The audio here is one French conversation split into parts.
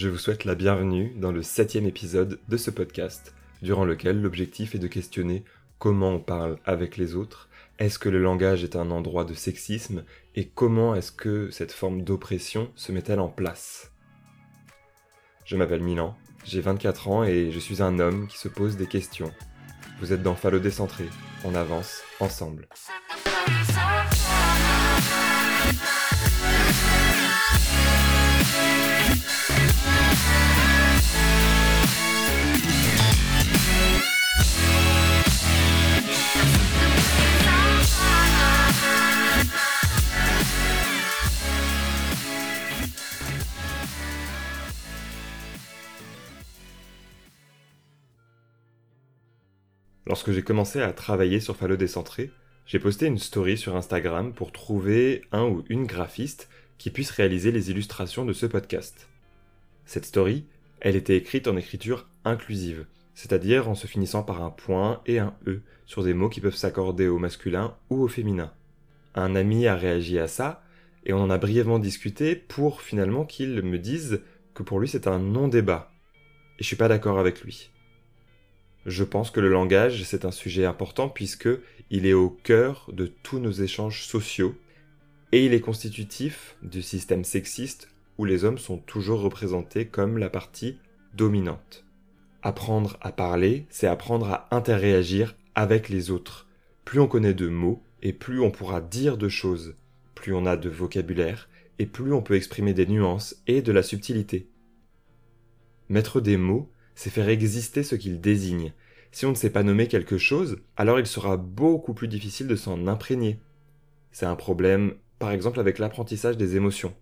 Je vous souhaite la bienvenue dans le septième épisode de ce podcast, durant lequel l'objectif est de questionner comment on parle avec les autres, est-ce que le langage est un endroit de sexisme, et comment est-ce que cette forme d'oppression se met-elle en place. Je m'appelle Milan, j'ai 24 ans et je suis un homme qui se pose des questions. Vous êtes dans Fallo Décentré, on avance ensemble. Lorsque j'ai commencé à travailler sur Fallo Décentré, j'ai posté une story sur Instagram pour trouver un ou une graphiste qui puisse réaliser les illustrations de ce podcast. Cette story, elle était écrite en écriture inclusive, c'est-à-dire en se finissant par un point et un E sur des mots qui peuvent s'accorder au masculin ou au féminin. Un ami a réagi à ça, et on en a brièvement discuté pour finalement qu'il me dise que pour lui c'est un non-débat. Et je suis pas d'accord avec lui. Je pense que le langage, c'est un sujet important puisque il est au cœur de tous nos échanges sociaux et il est constitutif du système sexiste où les hommes sont toujours représentés comme la partie dominante. Apprendre à parler, c'est apprendre à interréagir avec les autres. Plus on connaît de mots et plus on pourra dire de choses, plus on a de vocabulaire et plus on peut exprimer des nuances et de la subtilité. Mettre des mots, c'est faire exister ce qu'il désigne. Si on ne sait pas nommer quelque chose, alors il sera beaucoup plus difficile de s'en imprégner. C'est un problème, par exemple, avec l'apprentissage des émotions.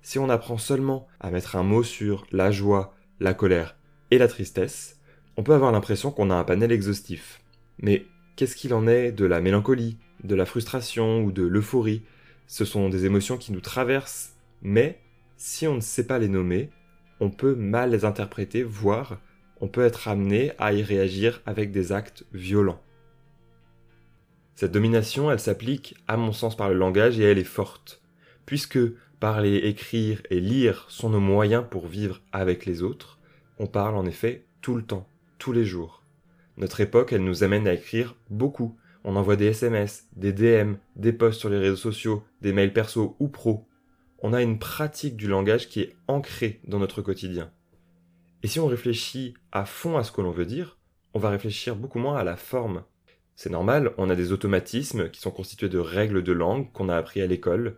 Si on apprend seulement à mettre un mot sur la joie, la colère et la tristesse, on peut avoir l'impression qu'on a un panel exhaustif. Mais qu'est-ce qu'il en est de la mélancolie, de la frustration ou de l'euphorie? Ce sont des émotions qui nous traversent, mais si on ne sait pas les nommer, on peut mal les interpréter, voire on peut être amené à y réagir avec des actes violents. Cette domination, elle s'applique, à mon sens, par le langage et elle est forte, puisque parler, écrire et lire sont nos moyens pour vivre avec les autres, on parle en effet tout le temps, tous les jours. Notre époque, elle nous amène à écrire beaucoup. On envoie des SMS, des DM, des posts sur les réseaux sociaux, des mails perso ou pro on a une pratique du langage qui est ancrée dans notre quotidien. Et si on réfléchit à fond à ce que l'on veut dire, on va réfléchir beaucoup moins à la forme. C'est normal, on a des automatismes qui sont constitués de règles de langue qu'on a appris à l'école,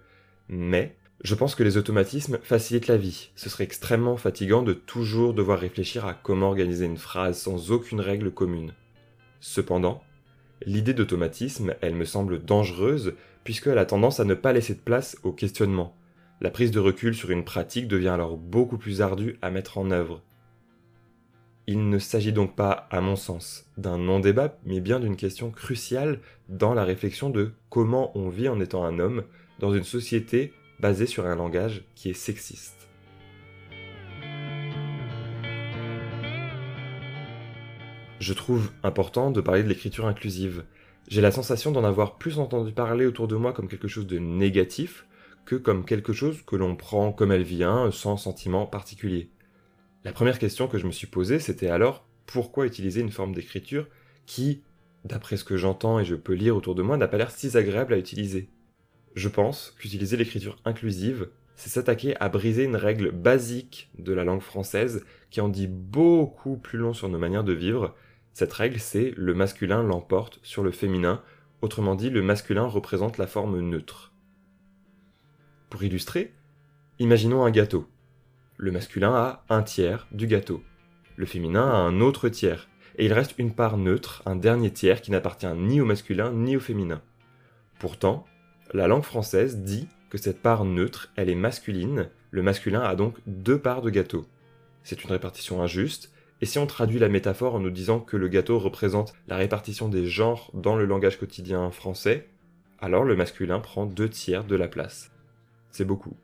mais je pense que les automatismes facilitent la vie. Ce serait extrêmement fatigant de toujours devoir réfléchir à comment organiser une phrase sans aucune règle commune. Cependant, l'idée d'automatisme, elle me semble dangereuse puisqu'elle a tendance à ne pas laisser de place au questionnement. La prise de recul sur une pratique devient alors beaucoup plus ardue à mettre en œuvre. Il ne s'agit donc pas, à mon sens, d'un non-débat, mais bien d'une question cruciale dans la réflexion de comment on vit en étant un homme dans une société basée sur un langage qui est sexiste. Je trouve important de parler de l'écriture inclusive. J'ai la sensation d'en avoir plus entendu parler autour de moi comme quelque chose de négatif, que comme quelque chose que l'on prend comme elle vient, sans sentiment particulier. La première question que je me suis posée, c'était alors pourquoi utiliser une forme d'écriture qui, d'après ce que j'entends et je peux lire autour de moi, n'a pas l'air si agréable à utiliser? Je pense qu'utiliser l'écriture inclusive, c'est s'attaquer à briser une règle basique de la langue française qui en dit beaucoup plus long sur nos manières de vivre. Cette règle, c'est le masculin l'emporte sur le féminin, autrement dit, le masculin représente la forme neutre. Pour illustrer, imaginons un gâteau. Le masculin a un tiers du gâteau. Le féminin a un autre tiers. Et il reste une part neutre, un dernier tiers qui n'appartient ni au masculin ni au féminin. Pourtant, la langue française dit que cette part neutre, elle est masculine, le masculin a donc deux parts de gâteau. C'est une répartition injuste, et si on traduit la métaphore en nous disant que le gâteau représente la répartition des genres dans le langage quotidien français, alors le masculin prend deux tiers de la place. C'est beaucoup.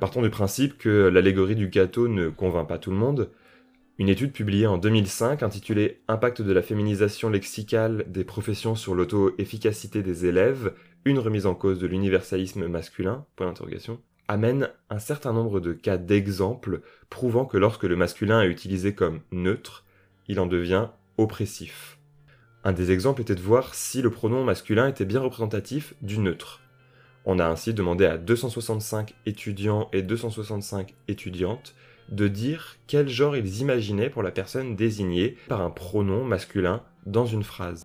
Partons du principe que l'allégorie du gâteau ne convainc pas tout le monde. Une étude publiée en 2005 intitulée Impact de la féminisation lexicale des professions sur l'auto-efficacité des élèves, une remise en cause de l'universalisme masculin, amène un certain nombre de cas d'exemples prouvant que lorsque le masculin est utilisé comme neutre, il en devient oppressif. Un des exemples était de voir si le pronom masculin était bien représentatif du neutre. On a ainsi demandé à 265 étudiants et 265 étudiantes de dire quel genre ils imaginaient pour la personne désignée par un pronom masculin dans une phrase.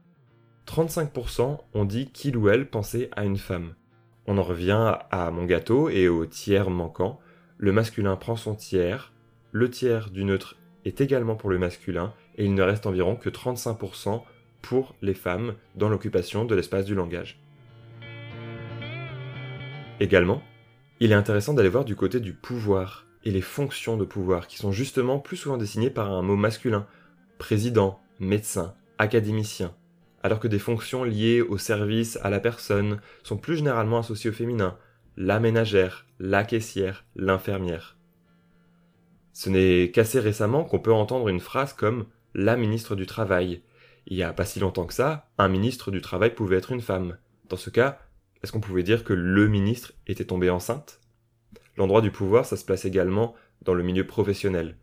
35% ont dit qu'il ou elle pensait à une femme. On en revient à mon gâteau et au tiers manquant. Le masculin prend son tiers, le tiers du neutre est également pour le masculin, et il ne reste environ que 35% pour les femmes dans l'occupation de l'espace du langage. Également, il est intéressant d'aller voir du côté du pouvoir et les fonctions de pouvoir qui sont justement plus souvent désignées par un mot masculin, président, médecin, académicien, alors que des fonctions liées au service à la personne sont plus généralement associées au féminin, la ménagère, la caissière, l'infirmière. Ce n'est qu'assez récemment qu'on peut entendre une phrase comme la ministre du Travail. Il n'y a pas si longtemps que ça, un ministre du Travail pouvait être une femme. Dans ce cas, est-ce qu'on pouvait dire que le ministre était tombé enceinte? L'endroit du pouvoir, ça se place également dans le milieu professionnel.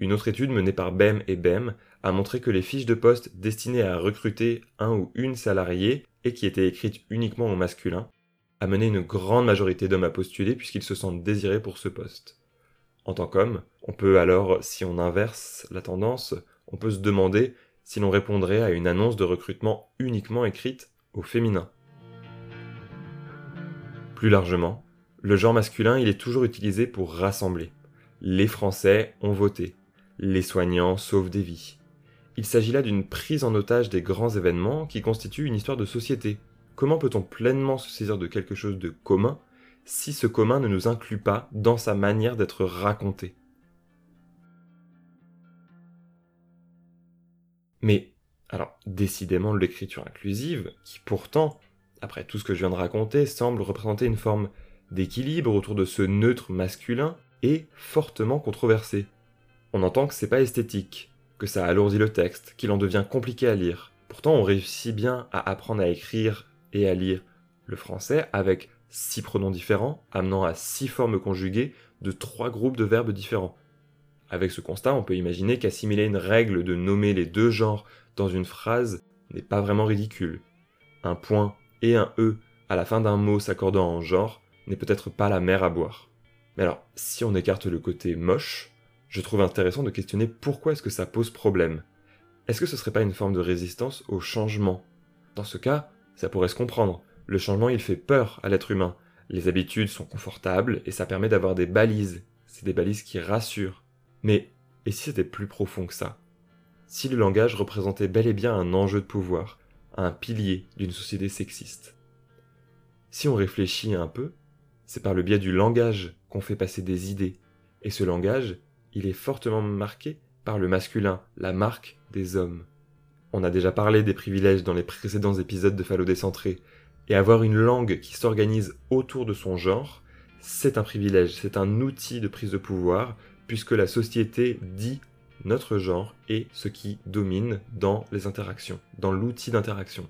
Une autre étude menée par BEM et BEM a montré que les fiches de poste destinées à recruter un ou une salariée et qui étaient écrites uniquement au masculin amenaient une grande majorité d'hommes à postuler puisqu'ils se sentent désirés pour ce poste. En tant qu'homme, on peut alors, si on inverse la tendance, on peut se demander si l'on répondrait à une annonce de recrutement uniquement écrite au féminin. Plus largement, le genre masculin, il est toujours utilisé pour rassembler. Les Français ont voté. Les soignants sauvent des vies. Il s'agit là d'une prise en otage des grands événements qui constituent une histoire de société. Comment peut-on pleinement se saisir de quelque chose de commun si ce commun ne nous inclut pas dans sa manière d'être raconté? Mais, alors, décidément, l'écriture inclusive, qui pourtant, après tout ce que je viens de raconter, semble représenter une forme d'équilibre autour de ce neutre masculin est fortement controversé. On entend que c'est pas esthétique, que ça alourdit le texte, qu'il en devient compliqué à lire. Pourtant, on réussit bien à apprendre à écrire et à lire le français avec six pronoms différents, amenant à six formes conjuguées de trois groupes de verbes différents. Avec ce constat, on peut imaginer qu'assimiler une règle de nommer les deux genres dans une phrase n'est pas vraiment ridicule. Un point et un e à la fin d'un mot s'accordant en genre n'est peut-être pas la mer à boire. Mais alors, si on écarte le côté moche, je trouve intéressant de questionner pourquoi est-ce que ça pose problème. Est-ce que ce serait pas une forme de résistance au changement? Dans ce cas, ça pourrait se comprendre. Le changement, il fait peur à l'être humain. Les habitudes sont confortables et ça permet d'avoir des balises. C'est des balises qui rassurent. Mais, et si c'était plus profond que ça? Si le langage représentait bel et bien un enjeu de pouvoir, un pilier d'une société sexiste Si on réfléchit un peu, c'est par le biais du langage qu'on fait passer des idées. Et ce langage, il est fortement marqué par le masculin, la marque des hommes. On a déjà parlé des privilèges dans les précédents épisodes de Phallo décentré, et avoir une langue qui s'organise autour de son genre, c'est un privilège, c'est un outil de prise de pouvoir, puisque la société dit notre genre est ce qui domine dans les interactions, dans l'outil d'interaction.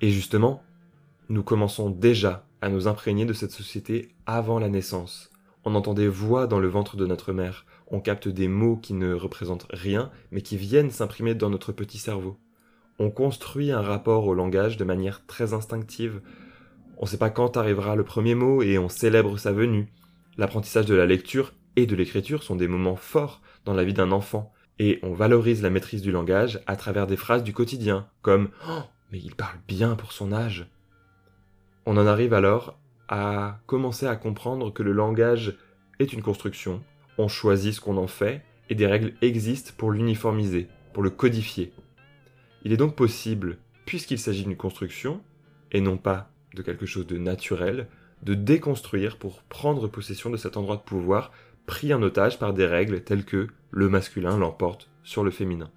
Et justement, nous commençons déjà à nous imprégner de cette société avant la naissance. On entend des voix dans le ventre de notre mère, on capte des mots qui ne représentent rien, mais qui viennent s'imprimer dans notre petit cerveau. On construit un rapport au langage de manière très instinctive. On ne sait pas quand arrivera le premier mot et on célèbre sa venue. L'apprentissage de la lecture et de l'écriture sont des moments forts dans la vie d'un enfant, et on valorise la maîtrise du langage à travers des phrases du quotidien, comme oh, mais il parle bien pour son âge. On en arrive alors à commencer à comprendre que le langage est une construction, on choisit ce qu'on en fait, et des règles existent pour l'uniformiser, pour le codifier. Il est donc possible, puisqu'il s'agit d'une construction, et non pas de quelque chose de naturel, de déconstruire pour prendre possession de cet endroit de pouvoir pris en otage par des règles telles que le masculin l'emporte sur le féminin.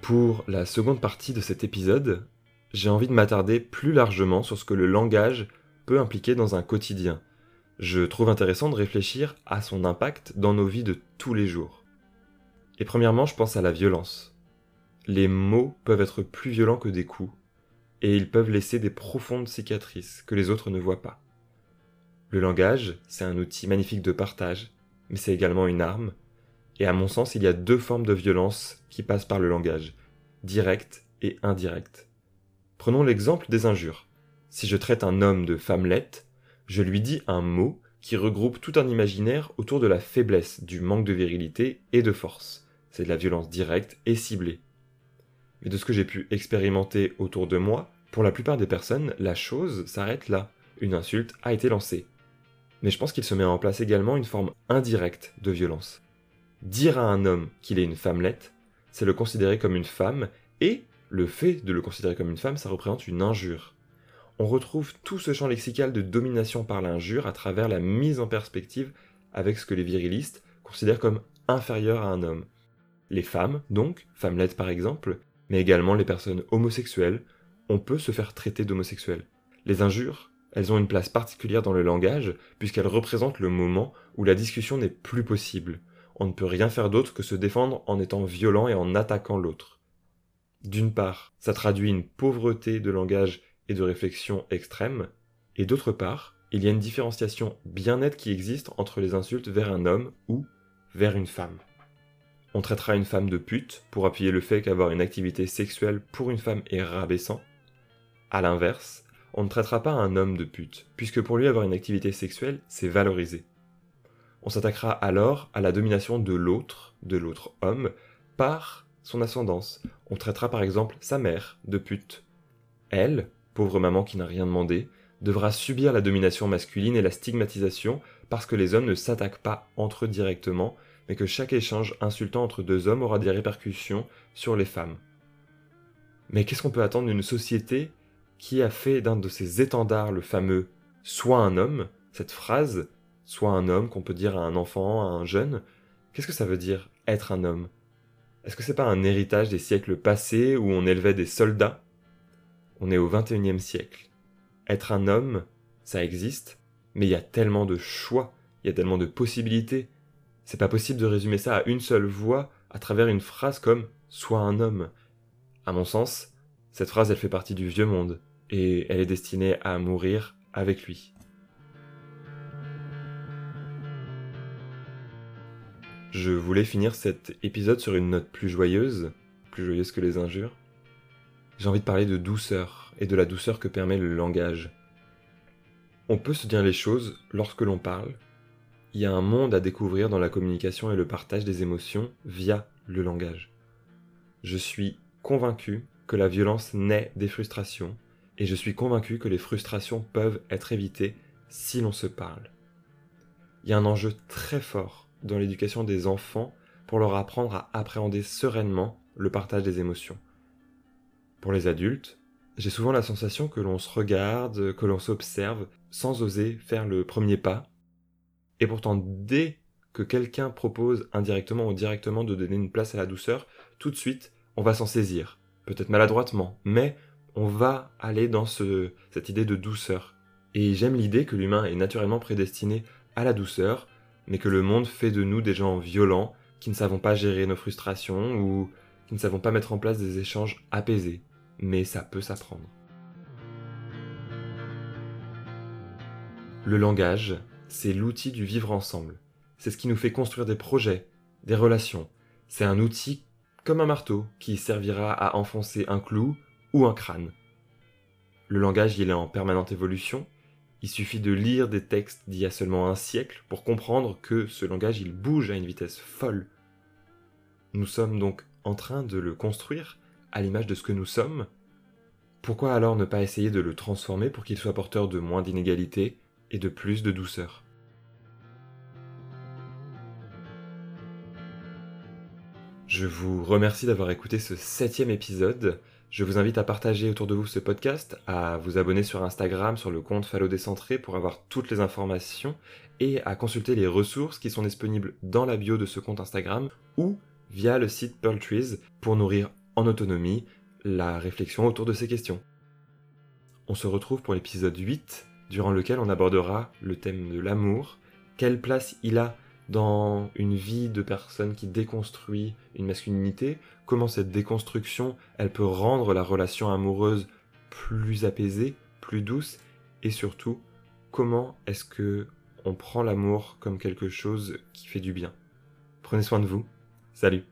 Pour la seconde partie de cet épisode, j'ai envie de m'attarder plus largement sur ce que le langage peut impliquer dans un quotidien, je trouve intéressant de réfléchir à son impact dans nos vies de tous les jours. Et premièrement, je pense à la violence. Les mots peuvent être plus violents que des coups, et ils peuvent laisser des profondes cicatrices que les autres ne voient pas. Le langage, c'est un outil magnifique de partage, mais c'est également une arme, et à mon sens, il y a deux formes de violence qui passent par le langage, directe et indirecte. Prenons l'exemple des injures. Si je traite un homme de femmelette, je lui dis un mot qui regroupe tout un imaginaire autour de la faiblesse, du manque de virilité et de force. C'est de la violence directe et ciblée. Mais de ce que j'ai pu expérimenter autour de moi, pour la plupart des personnes, la chose s'arrête là. Une insulte a été lancée. Mais je pense qu'il se met en place également une forme indirecte de violence. Dire à un homme qu'il est une femmelette, c'est le considérer comme une femme, et le fait de le considérer comme une femme, ça représente une injure on retrouve tout ce champ lexical de domination par l'injure à travers la mise en perspective avec ce que les virilistes considèrent comme inférieur à un homme. Les femmes, donc, femmelette par exemple, mais également les personnes homosexuelles, on peut se faire traiter d'homosexuel. Les injures, elles ont une place particulière dans le langage, puisqu'elles représentent le moment où la discussion n'est plus possible. On ne peut rien faire d'autre que se défendre en étant violent et en attaquant l'autre. D'une part, ça traduit une pauvreté de langage et de réflexion extrême, et d'autre part, il y a une différenciation bien nette qui existe entre les insultes vers un homme ou vers une femme. On traitera une femme de pute pour appuyer le fait qu'avoir une activité sexuelle pour une femme est rabaissant. A l'inverse, on ne traitera pas un homme de pute, puisque pour lui avoir une activité sexuelle, c'est valorisé. On s'attaquera alors à la domination de l'autre, de l'autre homme, par son ascendance. On traitera par exemple sa mère de pute. Elle, pauvre maman qui n'a rien demandé, devra subir la domination masculine et la stigmatisation parce que les hommes ne s'attaquent pas entre eux directement, mais que chaque échange insultant entre deux hommes aura des répercussions sur les femmes. Mais qu'est-ce qu'on peut attendre d'une société qui a fait d'un de ses étendards le fameux soit un homme, cette phrase, soit un homme qu'on peut dire à un enfant, à un jeune, qu'est-ce que ça veut dire être un homme? Est-ce que c'est pas un héritage des siècles passés où on élevait des soldats? On est au 21e siècle. Être un homme, ça existe, mais il y a tellement de choix, il y a tellement de possibilités. C'est pas possible de résumer ça à une seule voix à travers une phrase comme Sois un homme. À mon sens, cette phrase elle fait partie du vieux monde, et elle est destinée à mourir avec lui. Je voulais finir cet épisode sur une note plus joyeuse, plus joyeuse que les injures j'ai envie de parler de douceur et de la douceur que permet le langage. On peut se dire les choses lorsque l'on parle. Il y a un monde à découvrir dans la communication et le partage des émotions via le langage. Je suis convaincu que la violence naît des frustrations et je suis convaincu que les frustrations peuvent être évitées si l'on se parle. Il y a un enjeu très fort dans l'éducation des enfants pour leur apprendre à appréhender sereinement le partage des émotions. Pour les adultes, j'ai souvent la sensation que l'on se regarde, que l'on s'observe, sans oser faire le premier pas. Et pourtant, dès que quelqu'un propose indirectement ou directement de donner une place à la douceur, tout de suite, on va s'en saisir. Peut-être maladroitement, mais on va aller dans ce, cette idée de douceur. Et j'aime l'idée que l'humain est naturellement prédestiné à la douceur, mais que le monde fait de nous des gens violents, qui ne savons pas gérer nos frustrations ou qui ne savons pas mettre en place des échanges apaisés mais ça peut s'apprendre. Le langage, c'est l'outil du vivre ensemble. C'est ce qui nous fait construire des projets, des relations. C'est un outil comme un marteau qui servira à enfoncer un clou ou un crâne. Le langage, il est en permanente évolution. Il suffit de lire des textes d'il y a seulement un siècle pour comprendre que ce langage, il bouge à une vitesse folle. Nous sommes donc en train de le construire à l'image de ce que nous sommes, pourquoi alors ne pas essayer de le transformer pour qu'il soit porteur de moins d'inégalité et de plus de douceur? Je vous remercie d'avoir écouté ce septième épisode. Je vous invite à partager autour de vous ce podcast, à vous abonner sur Instagram sur le compte Fallo Décentré pour avoir toutes les informations et à consulter les ressources qui sont disponibles dans la bio de ce compte Instagram ou via le site Pearl Trees pour nourrir en autonomie la réflexion autour de ces questions. On se retrouve pour l'épisode 8 durant lequel on abordera le thème de l'amour, quelle place il a dans une vie de personne qui déconstruit une masculinité, comment cette déconstruction, elle peut rendre la relation amoureuse plus apaisée, plus douce, et surtout, comment est-ce que on prend l'amour comme quelque chose qui fait du bien? Prenez soin de vous. Salut